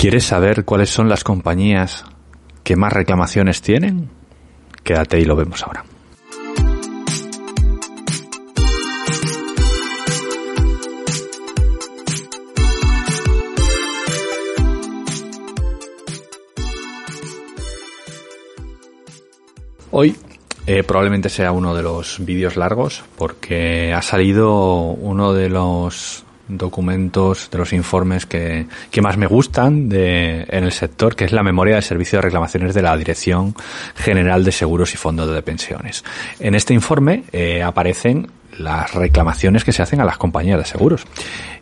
¿Quieres saber cuáles son las compañías que más reclamaciones tienen? Quédate y lo vemos ahora. Hoy eh, probablemente sea uno de los vídeos largos porque ha salido uno de los documentos, de los informes que, que más me gustan de, en el sector, que es la memoria de servicio de reclamaciones de la Dirección General de Seguros y Fondos de Pensiones. En este informe eh, aparecen las reclamaciones que se hacen a las compañías de seguros.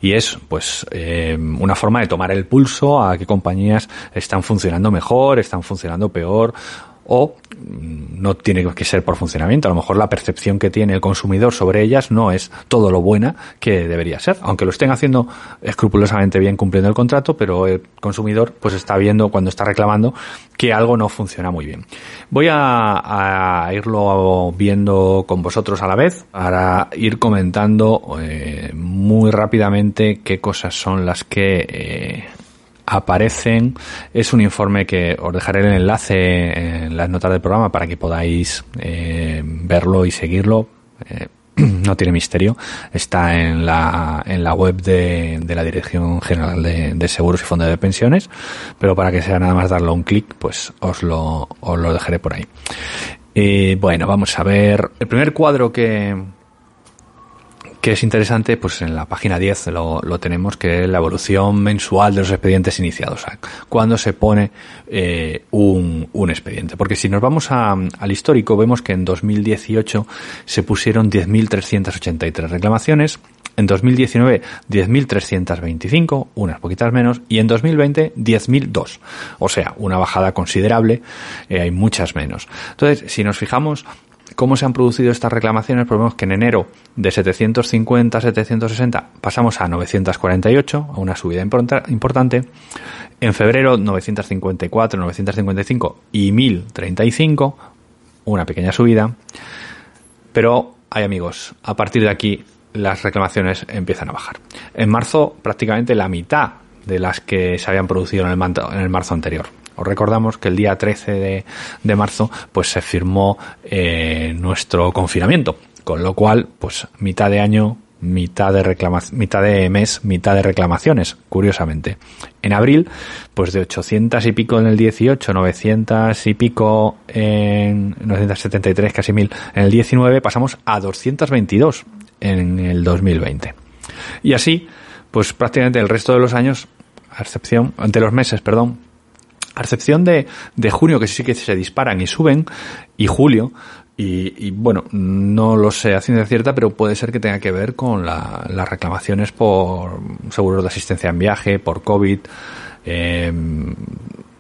Y es, pues, eh, una forma de tomar el pulso a qué compañías están funcionando mejor, están funcionando peor, o mm, no tiene que ser por funcionamiento. A lo mejor la percepción que tiene el consumidor sobre ellas no es todo lo buena que debería ser, aunque lo estén haciendo escrupulosamente bien cumpliendo el contrato, pero el consumidor pues está viendo cuando está reclamando que algo no funciona muy bien. Voy a, irlo viendo con vosotros a la vez para ir comentando eh, muy rápidamente qué cosas son las que eh, aparecen. Es un informe que os dejaré el enlace en las notas del programa para que podáis eh, verlo y seguirlo. Eh, no tiene misterio. Está en la, en la web de, de la Dirección General de, Seguros y Fondos de Pensiones. Pero para que sea nada más darle un clic, pues os lo, os lo dejaré por ahí. Y bueno, vamos a ver. El primer cuadro que, que es interesante, pues en la página 10 lo, tenemos, que es la evolución mensual de los expedientes iniciados, cuando se pone eh, un, un, expediente. Porque si nos vamos a, al histórico, vemos que en 2018 se pusieron 10.383 reclamaciones, en 2019 10.325, unas poquitas menos, y en 2020 10.002. O sea, una bajada considerable, eh, hay muchas menos. Entonces, si nos fijamos, ¿Cómo se han producido estas reclamaciones? Pues vemos que en enero de 750 a 760 pasamos a 948, a una subida importante. En febrero 954, 955 y 1035, una pequeña subida. Pero hay amigos, a partir de aquí las reclamaciones empiezan a bajar. En marzo prácticamente la mitad de las que se habían producido en el, en el marzo anterior. Os recordamos que el día 13 de, marzo pues se firmó eh, nuestro confinamiento, con lo cual pues mitad de año mitad de mitad de mes, mitad de reclamaciones, curiosamente. En abril, pues de 800 y pico en el 18, 900 y pico en 973, casi 1000 en el 19, pasamos a 222 en el 2020. Y así, pues prácticamente el resto de los años, a excepción, ante los meses, perdón, a excepción de, de junio, que sí que se disparan y suben, y julio, y, bueno, no lo sé a ciencia cierta, pero puede ser que tenga que ver con las reclamaciones por seguros de asistencia en viaje, por COVID, eh,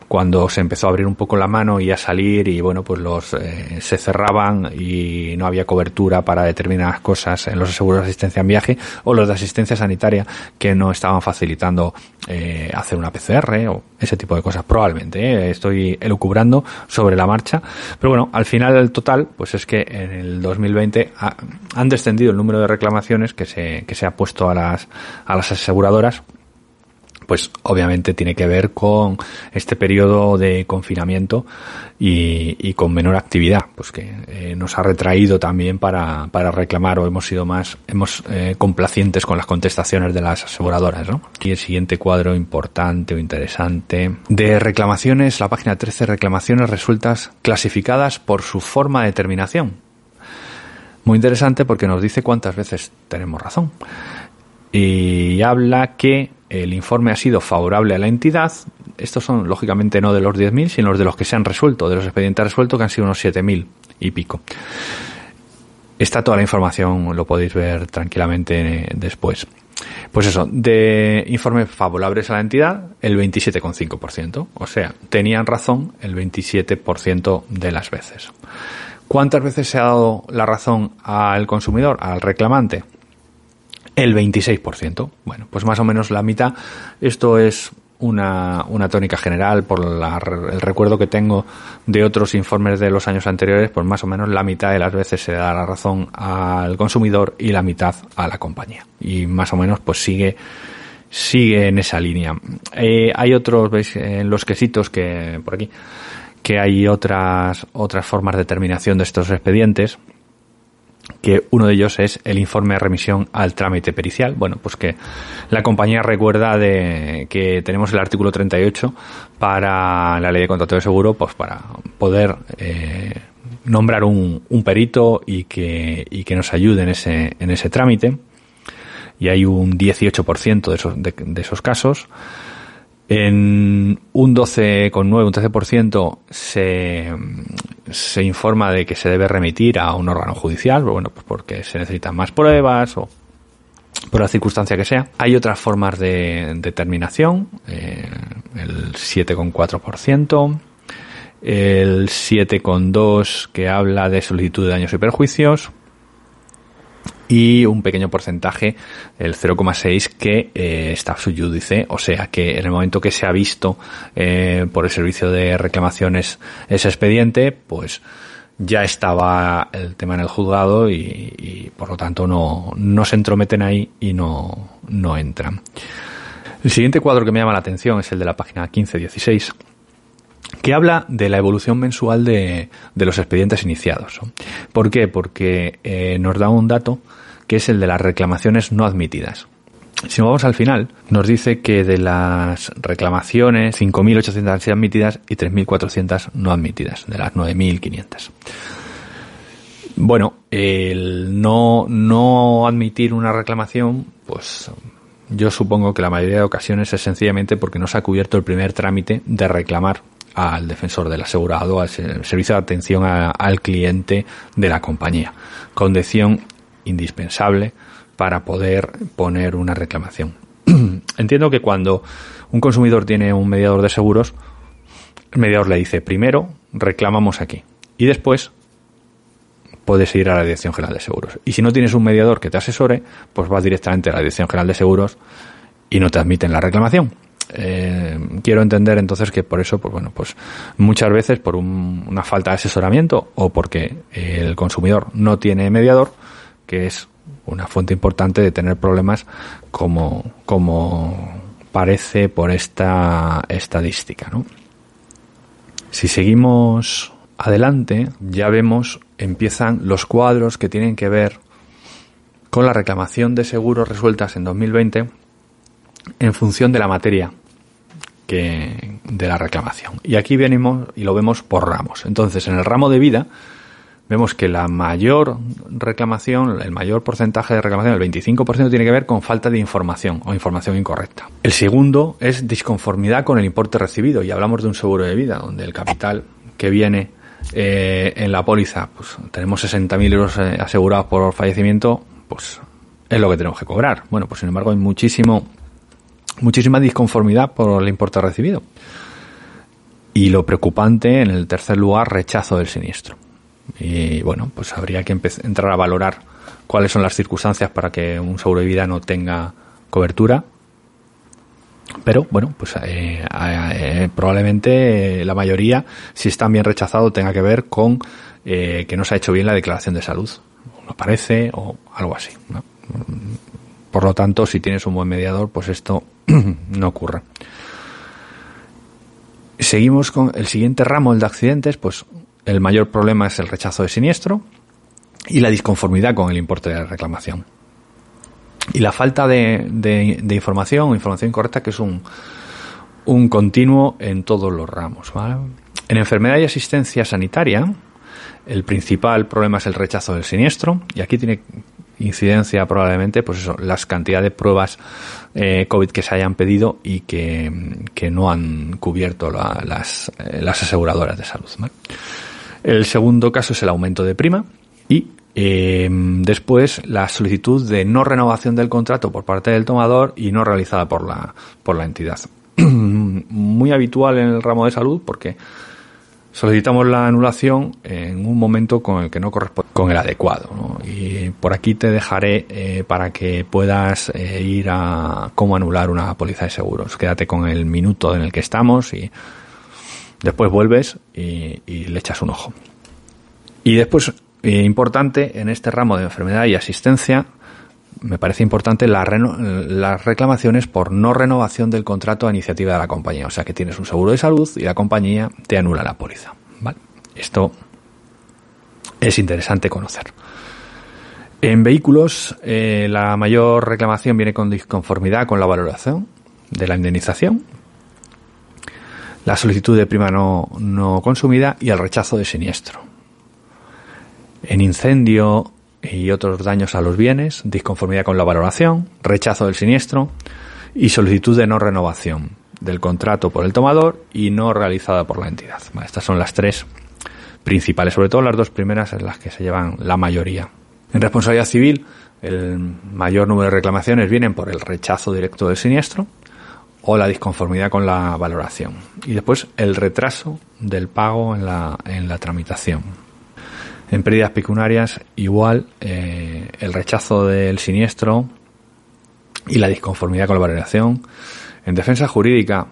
cuando se empezó a abrir un poco la mano y a salir y bueno pues los eh, se cerraban y no había cobertura para determinadas cosas en los seguros de asistencia en viaje o los de asistencia sanitaria que no estaban facilitando eh, hacer una PCR o ese tipo de cosas. Probablemente eh, estoy elucubrando sobre la marcha pero bueno al final el total pues es que en el 2020 han descendido el número de reclamaciones que se que se ha puesto a las a las aseguradoras pues obviamente tiene que ver con este periodo de confinamiento y, con menor actividad, pues que eh, nos ha retraído también para, reclamar o hemos sido más hemos eh, complacientes con las contestaciones de las aseguradoras. ¿no? Aquí el siguiente cuadro importante o interesante de reclamaciones, la página 13, reclamaciones resueltas clasificadas por su forma de terminación. Muy interesante porque nos dice cuántas veces tenemos razón. Y habla que el informe ha sido favorable a la entidad. Estos son, lógicamente, no de los 10.000, sino los de los que se han resuelto, de los expedientes resueltos, que han sido unos 7.000 y pico. Está toda la información, lo podéis ver tranquilamente después. Pues eso, de informes favorables a la entidad, el 27,5%. O sea, tenían razón el 27% de las veces. ¿Cuántas veces se ha dado la razón al consumidor, al reclamante? El 26%. Bueno, pues más o menos la mitad. Esto es una, una tónica general por el recuerdo que tengo de otros informes de los años anteriores, pues más o menos la mitad de las veces se da la razón al consumidor y la mitad a la compañía. Y más o menos pues sigue sigue en esa línea. Eh, hay otros, veis, en los quesitos que, por aquí, que hay otras, otras formas de terminación de estos expedientes que uno de ellos es el informe de remisión al trámite pericial. Bueno, pues que la compañía recuerda de que tenemos el artículo 38 para la ley de contrato de seguro, pues para poder eh, nombrar un, un, perito y que, y que nos ayude en ese, en ese trámite. Y hay un 18% de esos, de, de esos casos. En un 12,9, un 13% se, se informa de que se debe remitir a un órgano judicial, bueno, pues porque se necesitan más pruebas o por la circunstancia que sea. Hay otras formas de determinación, eh, el 7,4%, el 7,2% que habla de solicitud de daños y perjuicios, y un pequeño porcentaje, el 0,6, que eh, está subyúdice, o sea que en el momento que se ha visto eh, por el servicio de reclamaciones ese expediente, pues ya estaba el tema en el juzgado y, por lo tanto no, no se entrometen ahí y no, no entran. El siguiente cuadro que me llama la atención es el de la página 15-16 que habla de la evolución mensual de, de los expedientes iniciados. ¿Por qué? Porque eh, nos da un dato que es el de las reclamaciones no admitidas. Si vamos al final, nos dice que de las reclamaciones, 5.800 han sido admitidas y 3.400 no admitidas, de las 9.500. Bueno, el no, no admitir una reclamación, pues yo supongo que la mayoría de ocasiones es sencillamente porque no se ha cubierto el primer trámite de reclamar al defensor del asegurado, al servicio de atención a, al cliente de la compañía. Condición indispensable para poder poner una reclamación. Entiendo que cuando un consumidor tiene un mediador de seguros, el mediador le dice primero reclamamos aquí y después puedes ir a la Dirección General de Seguros. Y si no tienes un mediador que te asesore, pues vas directamente a la Dirección General de Seguros y no te admiten la reclamación. Eh, quiero entender entonces que por eso, pues bueno, pues muchas veces por un, una falta de asesoramiento o porque el consumidor no tiene mediador, que es una fuente importante de tener problemas como, como parece por esta estadística. ¿no? Si seguimos adelante, ya vemos, empiezan los cuadros que tienen que ver con la reclamación de seguros resueltas en 2020 en función de la materia que de la reclamación. Y aquí venimos y lo vemos por ramos. Entonces, en el ramo de vida vemos que la mayor reclamación, el mayor porcentaje de reclamación, el 25%, tiene que ver con falta de información o información incorrecta. El segundo es disconformidad con el importe recibido y hablamos de un seguro de vida donde el capital que viene eh, en la póliza, pues tenemos 60.000 euros eh, asegurados por fallecimiento, pues es lo que tenemos que cobrar. Bueno, pues sin embargo hay muchísimo, muchísima disconformidad por el importe recibido. Y lo preocupante, en el tercer lugar, rechazo del siniestro. Y bueno, pues habría que entrar a valorar cuáles son las circunstancias para que un seguro de vida no tenga cobertura. Pero bueno, pues eh, eh, probablemente la mayoría, si están bien rechazados, tenga que ver con eh, que no se ha hecho bien la declaración de salud. No parece o algo así. Por lo tanto, si tienes un buen mediador, pues esto no ocurre. Seguimos con el siguiente ramo, el de accidentes, pues el mayor problema es el rechazo de siniestro y la disconformidad con el importe de la reclamación. Y la falta de, de, de información información incorrecta, que es un, un continuo en todos los ramos. En enfermedad y asistencia sanitaria, el principal problema es el rechazo del siniestro, y aquí tiene incidencia probablemente, pues eso, las cantidades de pruebas eh, COVID que se hayan pedido y que, que no han cubierto la, las, eh, las aseguradoras de salud. El segundo caso es el aumento de prima y eh, después la solicitud de no renovación del contrato por parte del tomador y no realizada por la, por la entidad. Muy habitual en el ramo de salud porque solicitamos la anulación en un momento con el que no corresponde con el adecuado. Y por aquí te dejaré eh, para que puedas eh, ir a cómo anular una póliza de seguros. Quédate con el minuto en el que estamos y después vuelves y, y le echas un ojo. Y después, eh, importante, en este ramo de enfermedad y asistencia, me parece importante las reclamaciones por no renovación del contrato a iniciativa de la compañía. O sea que tienes un seguro de salud y la compañía te anula la póliza. Esto es interesante conocer. En vehículos, eh, la mayor reclamación viene con disconformidad con la valoración de la indemnización, la solicitud de prima no, no consumida y el rechazo de siniestro. En incendio y otros daños a los bienes, disconformidad con la valoración, rechazo del siniestro y solicitud de no renovación del contrato por el tomador y no realizada por la entidad. estas son las tres principales, sobre todo las dos primeras en las que se llevan la mayoría. En responsabilidad civil, el mayor número de reclamaciones vienen por el rechazo directo del siniestro o la disconformidad con la valoración. Y después el retraso del pago en la, en la tramitación. En pérdidas pecuniarias, igual, eh, el rechazo del siniestro y la disconformidad con la valoración. En defensa jurídica,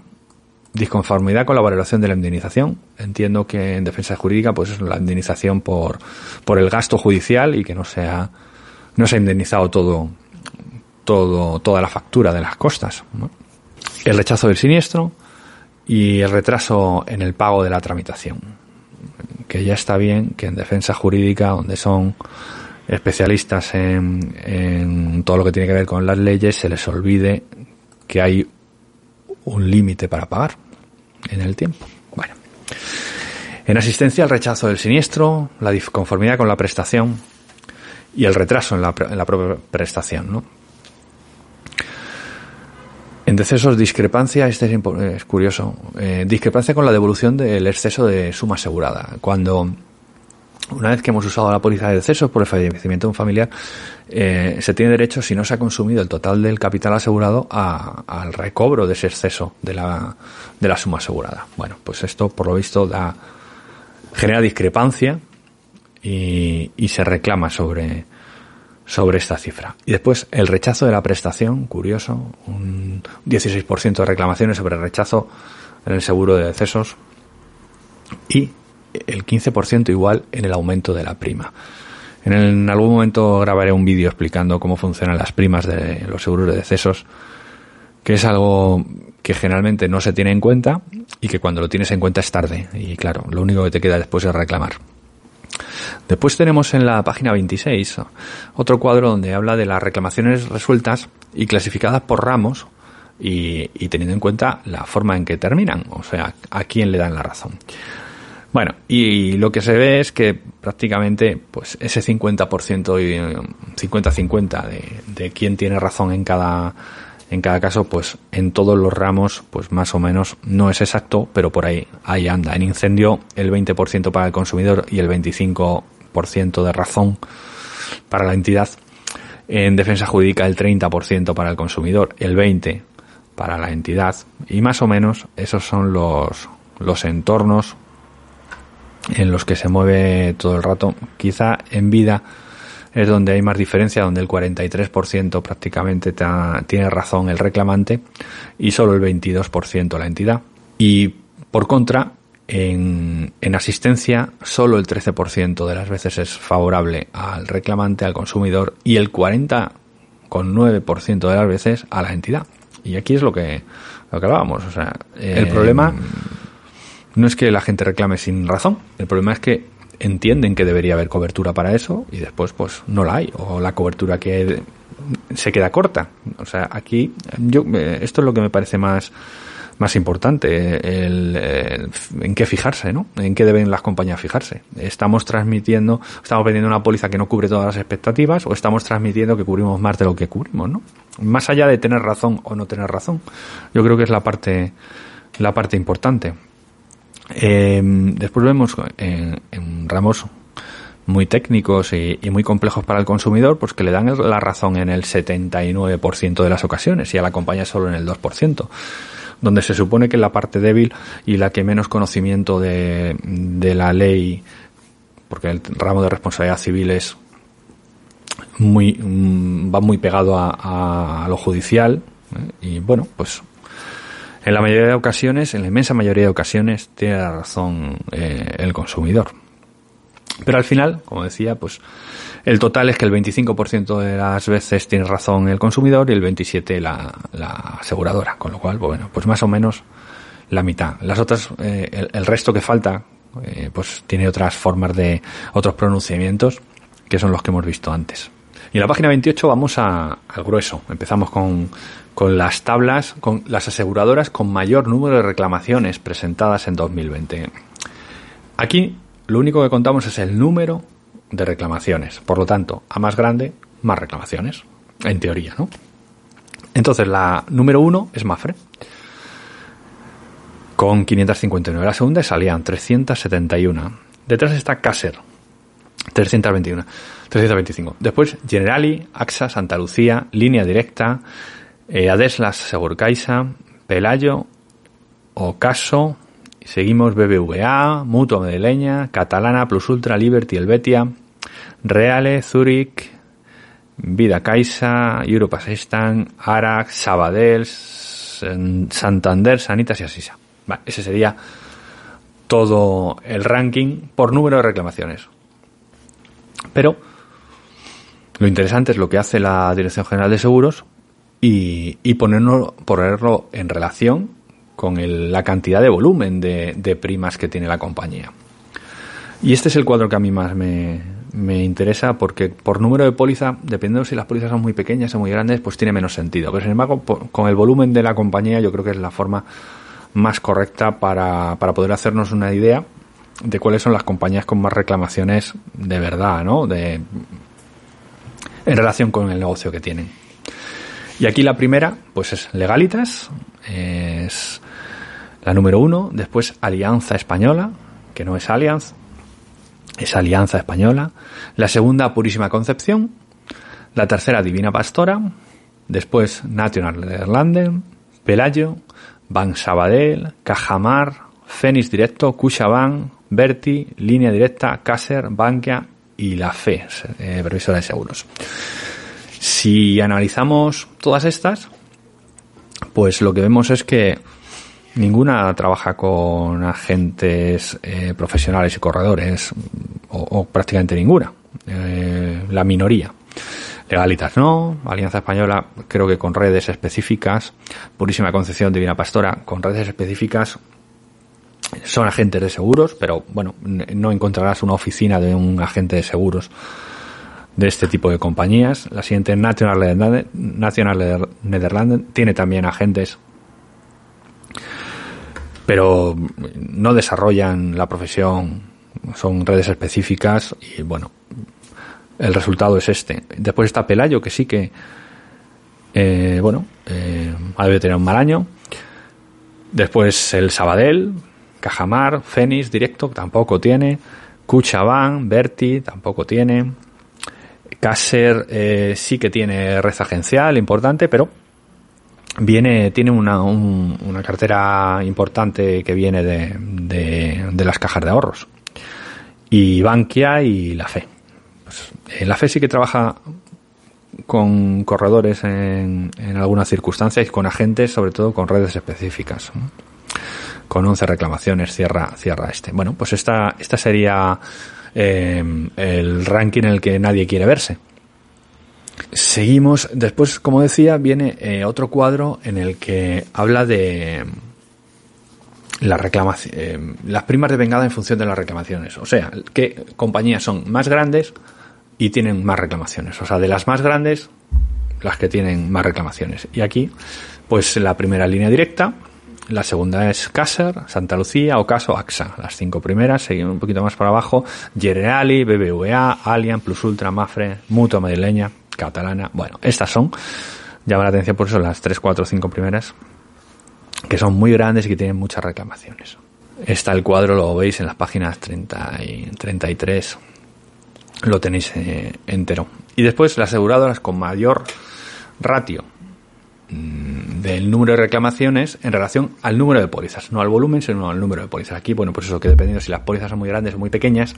disconformidad con la valoración de la indemnización. Entiendo que en defensa jurídica, pues es la indemnización por, por el gasto judicial y que no sea, no se ha indemnizado todo, todo, toda la factura de las costas. El rechazo del siniestro y el retraso en el pago de la tramitación que ya está bien que en defensa jurídica, donde son especialistas en, todo lo que tiene que ver con las leyes, se les olvide que hay un límite para pagar en el tiempo. Bueno. En asistencia, el rechazo del siniestro, la disconformidad con la prestación y el retraso en la, en la propia prestación, ¿no? En decesos, discrepancia, este es, curioso, eh, discrepancia con la devolución del exceso de suma asegurada. Cuando, una vez que hemos usado la póliza de decesos por el fallecimiento de un familiar, eh, se tiene derecho, si no se ha consumido el total del capital asegurado, al recobro de ese exceso de la, de la suma asegurada. Bueno, pues esto, por lo visto, da, genera discrepancia y se reclama sobre, sobre esta cifra. Y después el rechazo de la prestación, curioso, un 16% de reclamaciones sobre rechazo en el seguro de decesos y el 15% igual en el aumento de la prima. En, algún momento grabaré un vídeo explicando cómo funcionan las primas de los seguros de decesos, que es algo que generalmente no se tiene en cuenta y que cuando lo tienes en cuenta es tarde. Y claro, lo único que te queda después es reclamar. Después tenemos en la página 26 otro cuadro donde habla de las reclamaciones resueltas y clasificadas por ramos y, teniendo en cuenta la forma en que terminan, o sea, a quién le dan la razón. Bueno, y lo que se ve es que prácticamente pues ese 50% y 50-50 de, de quién tiene razón en cada en cada caso, pues en todos los ramos, pues más o menos no es exacto, pero por ahí, ahí anda. En incendio, el 20% para el consumidor y el 25% de razón para la entidad. En defensa jurídica, el 30% para el consumidor, el 20% para la entidad. Y más o menos esos son los, los entornos en los que se mueve todo el rato. Quizá en vida es donde hay más diferencia, donde el 43% prácticamente tiene razón el reclamante y solo el 22% la entidad. Y por contra, en, en, asistencia, solo el 13% de las veces es favorable al reclamante, al consumidor, y el 40,9% de las veces a la entidad. Y aquí es lo que, lo que hablábamos. O sea, el eh, problema no es que la gente reclame sin razón, el problema es que entienden que debería haber cobertura para eso y después pues no la hay o la cobertura que se queda corta. O sea, aquí yo eh, esto es lo que me parece más más importante, el, en qué fijarse, ¿no? En qué deben las compañías fijarse. Estamos transmitiendo, estamos vendiendo una póliza que no cubre todas las expectativas o estamos transmitiendo que cubrimos más de lo que cubrimos, ¿no? Más allá de tener razón o no tener razón. Yo creo que es la parte la parte importante. Eh, después vemos en, ramos muy técnicos y, muy complejos para el consumidor, pues que le dan la razón en el 79% de las ocasiones y a la compañía solo en el 2%, donde se supone que la parte débil y la que menos conocimiento de, la ley, porque el ramo de responsabilidad civil es muy mm, va muy pegado a, lo judicial ¿eh? y bueno pues en la mayoría de ocasiones, en la inmensa mayoría de ocasiones, tiene razón eh, el consumidor. Pero al final, como decía, pues el total es que el 25% de las veces tiene razón el consumidor y el 27% la, la aseguradora. Con lo cual, bueno, pues más o menos la mitad. Las otras, eh, el, resto que falta, eh, pues tiene otras formas de, otros pronunciamientos que son los que hemos visto antes. Y en la página 28 vamos al grueso. Empezamos con, con las tablas, con las aseguradoras con mayor número de reclamaciones presentadas en 2020. Aquí lo único que contamos es el número de reclamaciones. Por lo tanto, a más grande, más reclamaciones. En teoría, ¿no? Entonces, la número uno es Mafre. Con 559. La segunda es Allianz, 371. Detrás está Caser, 321. 325. Después, Generali, AXA, Santa Lucía, Línea Directa, eh, Adeslas, Segurcaixa, Pelayo, Ocaso, Seguimos BBVA, Mutua Medeleña, Catalana, Plus Ultra, Liberty, Helvetia, Reale, Zurich, Vida Caixa, Europa Assistant, Arax, Sabadell, Santander, Sanitas y Asisa. ese sería todo el ranking por número de reclamaciones. Pero lo interesante es lo que hace la Dirección General de Seguros y, y ponerlo, en relación con la cantidad de volumen de, primas que tiene la compañía. Y este es el cuadro que a mí más me, interesa porque por número de póliza, dependiendo si las pólizas son muy pequeñas o muy grandes, pues tiene menos sentido. Pero sin embargo, con el volumen de la compañía yo creo que es la forma más correcta para, para poder hacernos una idea de cuáles son las compañías con más reclamaciones de verdad, ¿no? De, en relación con el negocio que tienen. Y aquí la primera, pues es Legalitas, es la número uno, después Alianza Española, que no es Allianz, es Alianza Española. La segunda, Purísima Concepción. La tercera, Divina Pastora. Después, National Nederlanden, Pelayo, Bank Sabadell, Cajamar, Fénix Directo, Cuchaban, Berti, Línea Directa, Caser, Bankia y la FE, eh, Previsora de Seguros. Si analizamos todas estas, pues lo que vemos es que Ninguna trabaja con agentes eh, profesionales y corredores, o, prácticamente ninguna. Eh, la minoría. Legalitas no, Alianza Española creo que con redes específicas, Purísima Concepción Divina Pastora, con redes específicas son agentes de seguros, pero bueno, no encontrarás una oficina de un agente de seguros de este tipo de compañías. La siguiente, National, National tiene también agentes pero no desarrollan la profesión, son redes específicas y bueno, el resultado es este. Después está Pelayo, que sí que, eh, bueno, eh, debe tener un mal año. Después el Sabadell, Cajamar, Fénix, Directo, tampoco tiene. Cuchabán, Berti, tampoco tiene. Caser eh, sí que tiene red agencial importante, pero viene tiene una, una cartera importante que viene de, de, las cajas de ahorros y Bankia y la FE. Pues, eh, la FE sí que trabaja con corredores en, en algunas circunstancias y con agentes, sobre todo con redes específicas. Con 11 reclamaciones cierra, cierra este. Bueno, pues esta, esta sería eh, el ranking en el que nadie quiere verse. Seguimos, después, como decía, viene eh, otro cuadro en el que habla de la reclamación, eh, las primas de vengada en función de las reclamaciones. O sea, qué compañías son más grandes y tienen más reclamaciones. O sea, de las más grandes, las que tienen más reclamaciones. Y aquí, pues la primera línea directa, la segunda es Caser, Santa Lucía, Ocaso, AXA. Las cinco primeras, seguimos un poquito más para abajo, Generali, BBVA, Allianz, Plus Ultra, Mafre, Mutua Madrileña, catalana. Bueno, estas son, llama la atención por eso las 3, 4, 5 primeras, que son muy grandes y que tienen muchas reclamaciones. Está el cuadro, lo veis en las páginas 30 y 33, lo tenéis eh, entero. Y después las aseguradoras con mayor ratio del número de reclamaciones en relación al número de pólizas, no al volumen, sino al número de pólizas. Aquí, bueno, pues eso que dependiendo si las pólizas son muy grandes o muy pequeñas,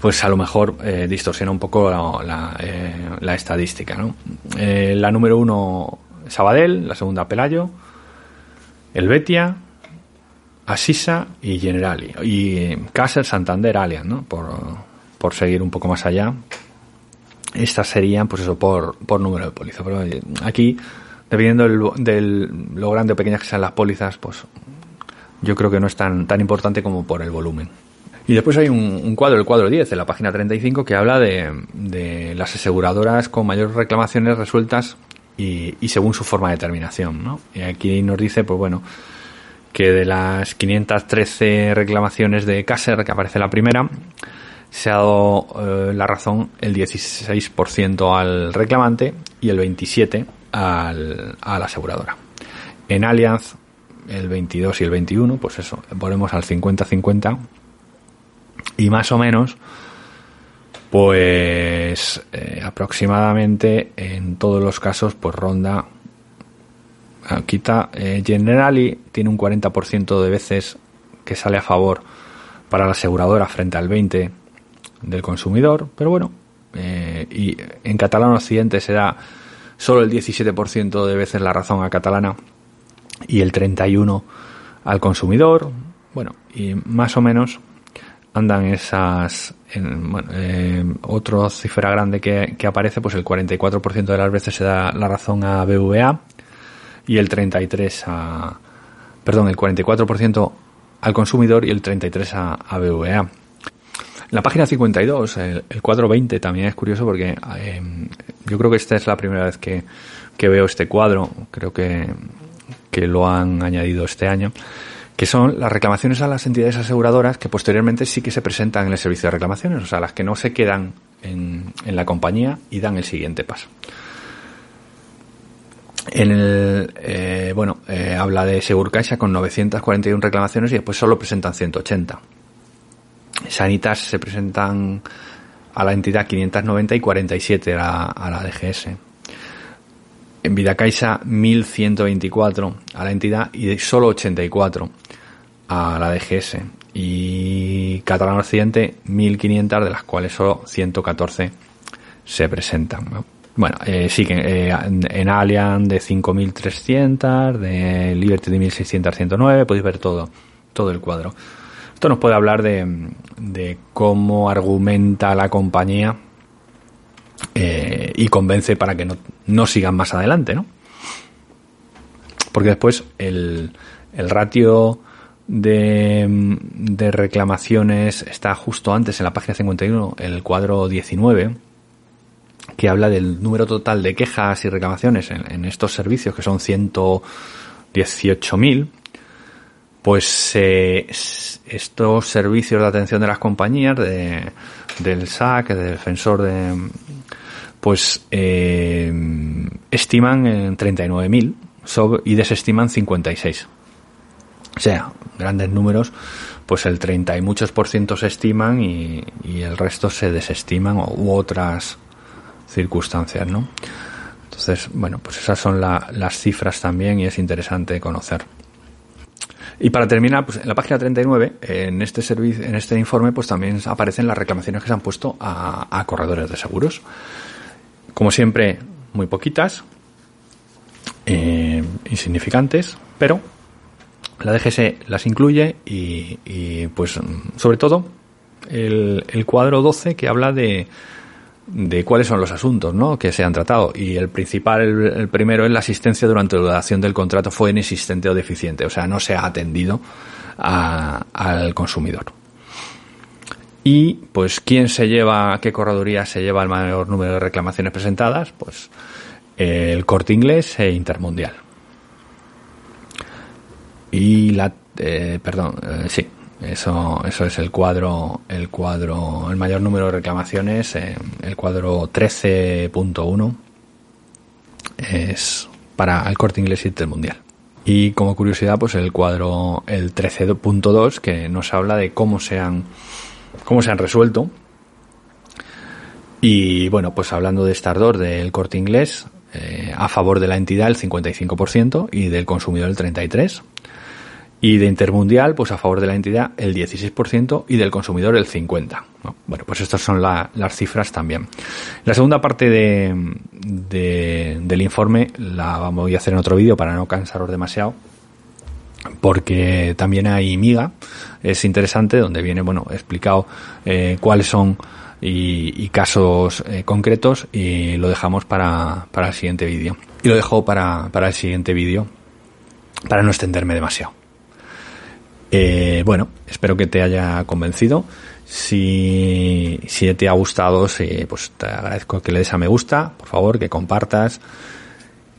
pues a lo mejor eh, distorsiona un poco la, eh, estadística. ¿no? Eh, la número uno, Sabadell, la segunda, Pelayo, Helvetia, Asisa y Generali. Y Caser, Santander, Allianz, ¿no? por, por seguir un poco más allá, estas serían, pues eso, por, por número de póliza. Pero eh, aquí, dependiendo del, lo grande o pequeñas que sean las pólizas, pues yo creo que no es tan, tan importante como por el volumen. Y después hay un, cuadro, el cuadro 10, de la página 35, que habla de, de las aseguradoras con mayores reclamaciones resueltas y, según su forma de terminación. ¿no? Y aquí nos dice, pues bueno, que de las 513 reclamaciones de Caser, que aparece la primera, se ha dado eh, la razón el 16% al reclamante y el 27% al, a la aseguradora. En Allianz, el 22 y el 21, pues eso, volvemos al 50-50 y más o menos, pues eh, aproximadamente en todos los casos, pues ronda. Ah, quita eh, Generali tiene un 40% de veces que sale a favor para la aseguradora frente al 20 del consumidor, pero bueno, eh, y en catalán occidente se da solo el 17% de veces la razón a catalana y el 31 al consumidor, bueno, y más o menos andan esas, en, bueno, eh, otra cifra grande que, que, aparece, pues el 44% de las veces se da la razón a BVA y el 33 a, perdón, el 44% al consumidor y el 33 a, a BVA. La página 52, el, el cuadro 20 también es curioso porque eh, yo creo que esta es la primera vez que, que veo este cuadro, creo que, que lo han añadido este año que son las reclamaciones a las entidades aseguradoras que posteriormente sí que se presentan en el servicio de reclamaciones, o sea, las que no se quedan en, en la compañía y dan el siguiente paso. En el, eh, bueno, eh, habla de Segurcaixa con 941 reclamaciones y después solo presentan 180. Sanitas se presentan a la entidad 590 y 47 a, a la DGS. En Vidacaixa 1124 a la entidad y solo 84 a la DGS. Y Catalán Occidente 1500 de las cuales solo 114 se presentan. Bueno, eh, sí que eh, en Allianz de 5.300, de Liberty de 1.600 109, podéis ver todo, todo el cuadro. Esto nos puede hablar de, de cómo argumenta la compañía eh, y convence para que no, no, sigan más adelante, ¿no? Porque después el, el ratio de, de, reclamaciones está justo antes en la página 51, el cuadro 19, que habla del número total de quejas y reclamaciones en, en estos servicios, que son 118.000 pues eh, estos servicios de atención de las compañías de, del SAC, del defensor de pues eh, estiman en 39.000 y desestiman 56. O sea, grandes números, pues el 30 y muchos por ciento se estiman y, y el resto se desestiman u otras circunstancias, ¿no? Entonces, bueno, pues esas son la, las cifras también y es interesante conocer. Y para terminar, pues en la página 39, en este servicio, en este informe, pues también aparecen las reclamaciones que se han puesto a, a corredores de seguros. Como siempre, muy poquitas, eh, insignificantes, pero la DGS las incluye y, pues sobre todo el, el cuadro 12 que habla de, de cuáles son los asuntos ¿no? que se han tratado. Y el principal, el, primero, es la asistencia durante la duración del contrato fue inexistente o deficiente, o sea, no se ha atendido a, al consumidor. Y, pues, ¿quién se lleva, qué correduría se lleva el mayor número de reclamaciones presentadas? Pues, el corte inglés e intermundial. Y la, eh, perdón, eh, sí, eso, eso es el cuadro, el cuadro, el mayor número de reclamaciones, eh, el cuadro 13.1 es para el corte inglés y el mundial. Y como curiosidad, pues el cuadro, el 13.2, que nos habla de cómo se han, cómo se han resuelto. Y bueno, pues hablando de Stardor del corte inglés, eh, a favor de la entidad el 55% y del consumidor el 33%. Y de Intermundial, pues a favor de la entidad el 16% y del consumidor el 50%. Bueno, pues estas son la, las cifras también. La segunda parte de, de, del informe la voy a hacer en otro vídeo para no cansaros demasiado. Porque también hay miga, es interesante, donde viene, bueno, explicado eh, cuáles son y, casos eh, concretos y lo dejamos para, para el siguiente vídeo. Y lo dejo para, para el siguiente vídeo, para no extenderme demasiado. Eh, bueno, espero que te haya convencido. Si, si te ha gustado, pues te agradezco que le des a me gusta, por favor, que compartas,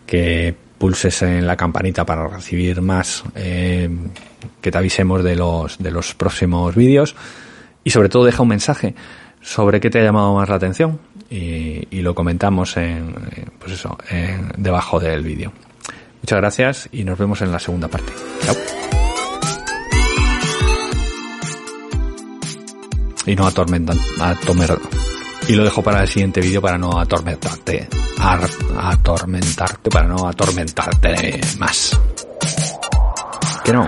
que pulses en la campanita para recibir más, eh, que te avisemos de los, de los próximos vídeos y sobre todo deja un mensaje sobre qué te ha llamado más la atención y, lo comentamos en, pues eso, debajo del vídeo. Muchas gracias y nos vemos en la segunda parte. Chao. Y no atormentan, y lo dejo para el siguiente vídeo para no atormentarte, atormentarte, para no atormentarte más. Que no.